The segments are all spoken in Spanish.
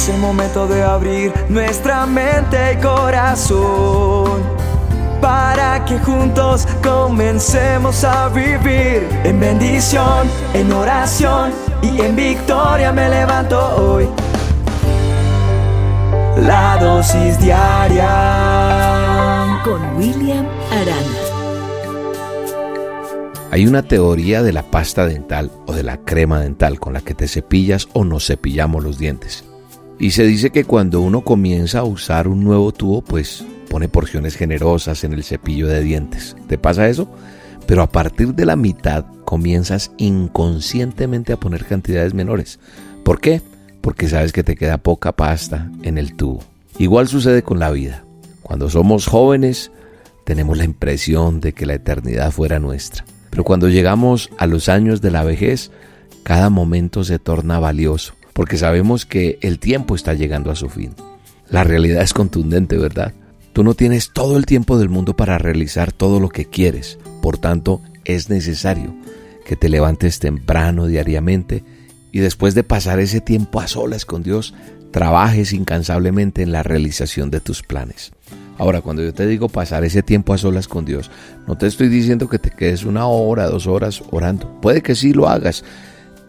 Es el momento de abrir nuestra mente y corazón para que juntos comencemos a vivir en bendición, en oración y en victoria me levanto hoy. La dosis diaria con William Arana. Hay una teoría de la pasta dental o de la crema dental con la que te cepillas o nos cepillamos los dientes. Y se dice que cuando uno comienza a usar un nuevo tubo, pues pone porciones generosas en el cepillo de dientes. ¿Te pasa eso? Pero a partir de la mitad comienzas inconscientemente a poner cantidades menores. ¿Por qué? Porque sabes que te queda poca pasta en el tubo. Igual sucede con la vida. Cuando somos jóvenes tenemos la impresión de que la eternidad fuera nuestra. Pero cuando llegamos a los años de la vejez, cada momento se torna valioso, porque sabemos que el tiempo está llegando a su fin. La realidad es contundente, ¿verdad? Tú no tienes todo el tiempo del mundo para realizar todo lo que quieres. Por tanto, es necesario que te levantes temprano diariamente y después de pasar ese tiempo a solas con Dios, trabajes incansablemente en la realización de tus planes. Ahora, cuando yo te digo pasar ese tiempo a solas con Dios, no te estoy diciendo que te quedes una hora, dos horas orando. Puede que sí lo hagas,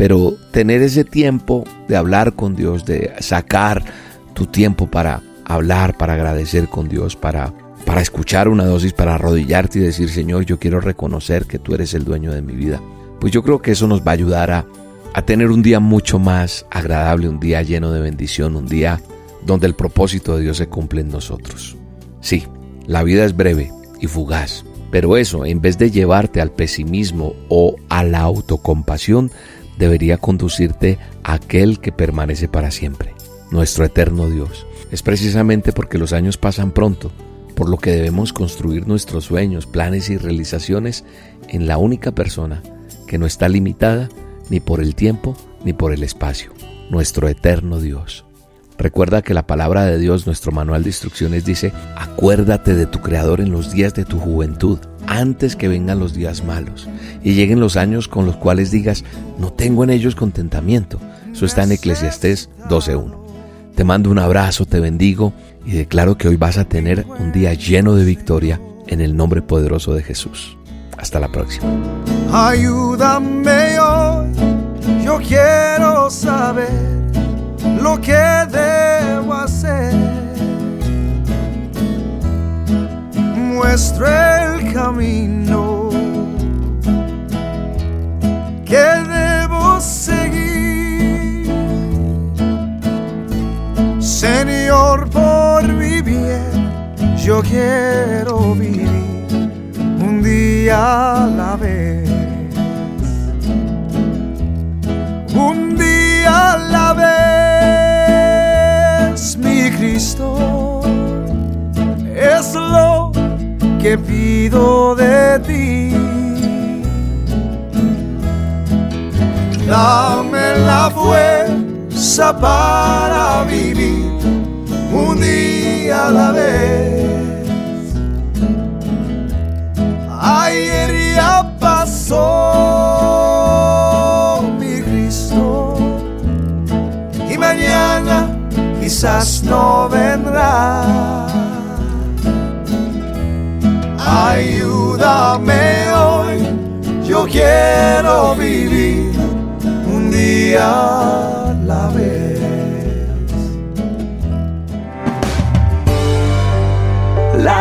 pero tener ese tiempo de hablar con Dios, de sacar tu tiempo para hablar, para agradecer con Dios, para, para escuchar una dosis, para arrodillarte y decir, Señor, yo quiero reconocer que tú eres el dueño de mi vida. Pues yo creo que eso nos va a ayudar a, a tener un día mucho más agradable, un día lleno de bendición, un día donde el propósito de Dios se cumple en nosotros. Sí, la vida es breve y fugaz, pero eso, en vez de llevarte al pesimismo o a la autocompasión, debería conducirte a aquel que permanece para siempre, nuestro eterno Dios es precisamente porque los años pasan pronto, por lo que debemos construir nuestros sueños, planes y realizaciones en la única persona que no está limitada ni por el tiempo ni por el espacio, nuestro eterno Dios. Recuerda que la palabra de Dios, nuestro manual de instrucciones dice, acuérdate de tu Creador en los días de tu juventud, antes que vengan los días malos y lleguen los años con los cuales digas, no tengo en ellos contentamiento. Eso está en Eclesiastés 12.1. Te mando un abrazo, te bendigo y declaro que hoy vas a tener un día lleno de victoria en el nombre poderoso de Jesús. Hasta la próxima. Ayúdame hoy, yo quiero saber lo que debo hacer. Muestra Señor, por mi bien, yo quiero vivir un día a la vez. Un día a la vez, mi Cristo, es lo que pido de ti. Dame la fuerza para vivir día a la vez. Ayer ya pasó mi Cristo y mañana quizás no vendrá. Ayúdame hoy, yo quiero vivir un día a la vez.